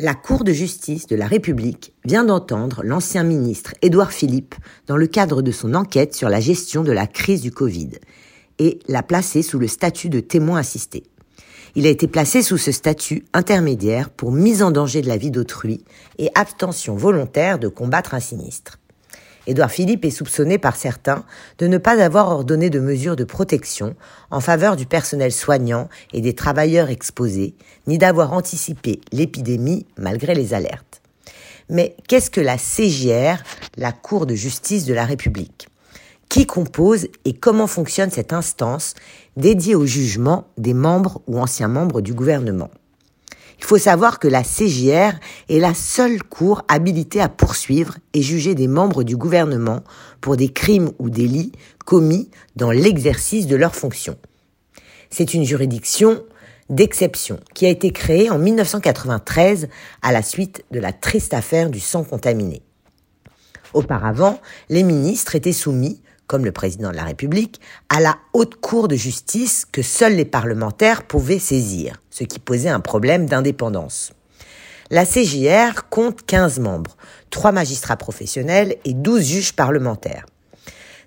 La Cour de justice de la République vient d'entendre l'ancien ministre Édouard Philippe dans le cadre de son enquête sur la gestion de la crise du Covid et l'a placé sous le statut de témoin assisté. Il a été placé sous ce statut intermédiaire pour mise en danger de la vie d'autrui et abstention volontaire de combattre un sinistre. Édouard Philippe est soupçonné par certains de ne pas avoir ordonné de mesures de protection en faveur du personnel soignant et des travailleurs exposés, ni d'avoir anticipé l'épidémie malgré les alertes. Mais qu'est-ce que la CGR, la Cour de justice de la République? Qui compose et comment fonctionne cette instance dédiée au jugement des membres ou anciens membres du gouvernement? Il faut savoir que la CJR est la seule cour habilitée à poursuivre et juger des membres du gouvernement pour des crimes ou délits commis dans l'exercice de leurs fonctions. C'est une juridiction d'exception qui a été créée en 1993 à la suite de la triste affaire du sang contaminé. Auparavant, les ministres étaient soumis comme le président de la République, à la haute cour de justice que seuls les parlementaires pouvaient saisir, ce qui posait un problème d'indépendance. La CJR compte 15 membres, 3 magistrats professionnels et 12 juges parlementaires.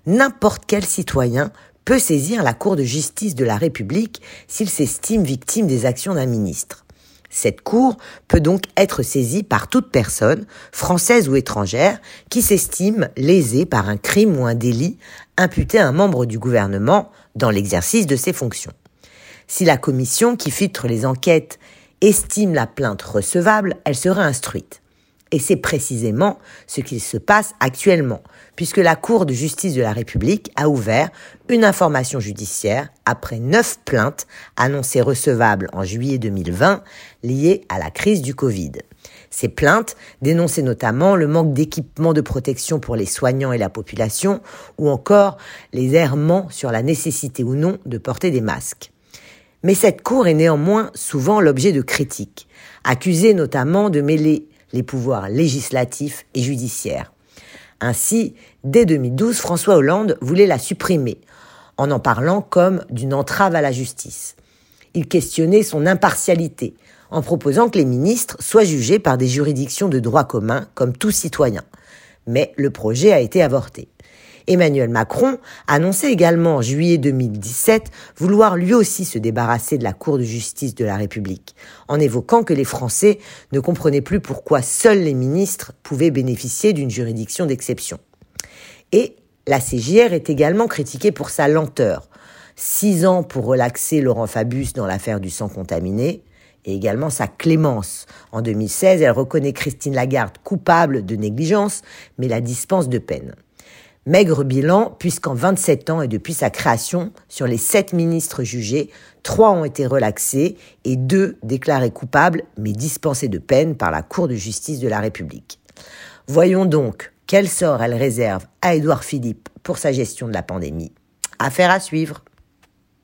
N'importe quel citoyen peut saisir la Cour de justice de la République s'il s'estime victime des actions d'un ministre. Cette cour peut donc être saisie par toute personne, française ou étrangère, qui s'estime lésée par un crime ou un délit imputé à un membre du gouvernement dans l'exercice de ses fonctions. Si la commission qui filtre les enquêtes estime la plainte recevable, elle sera instruite. Et c'est précisément ce qui se passe actuellement, puisque la Cour de justice de la République a ouvert une information judiciaire après neuf plaintes annoncées recevables en juillet 2020 liées à la crise du Covid. Ces plaintes dénonçaient notamment le manque d'équipement de protection pour les soignants et la population, ou encore les errements sur la nécessité ou non de porter des masques. Mais cette Cour est néanmoins souvent l'objet de critiques, accusée notamment de mêler les pouvoirs législatifs et judiciaires. Ainsi, dès 2012, François Hollande voulait la supprimer, en en parlant comme d'une entrave à la justice. Il questionnait son impartialité, en proposant que les ministres soient jugés par des juridictions de droit commun, comme tout citoyen. Mais le projet a été avorté. Emmanuel Macron annonçait également en juillet 2017 vouloir lui aussi se débarrasser de la Cour de justice de la République, en évoquant que les Français ne comprenaient plus pourquoi seuls les ministres pouvaient bénéficier d'une juridiction d'exception. Et la CJR est également critiquée pour sa lenteur. Six ans pour relaxer Laurent Fabius dans l'affaire du sang contaminé, et également sa clémence. En 2016, elle reconnaît Christine Lagarde coupable de négligence, mais la dispense de peine. Maigre bilan, puisqu'en 27 ans et depuis sa création, sur les 7 ministres jugés, 3 ont été relaxés et 2 déclarés coupables mais dispensés de peine par la Cour de justice de la République. Voyons donc quel sort elle réserve à Édouard Philippe pour sa gestion de la pandémie. Affaire à suivre.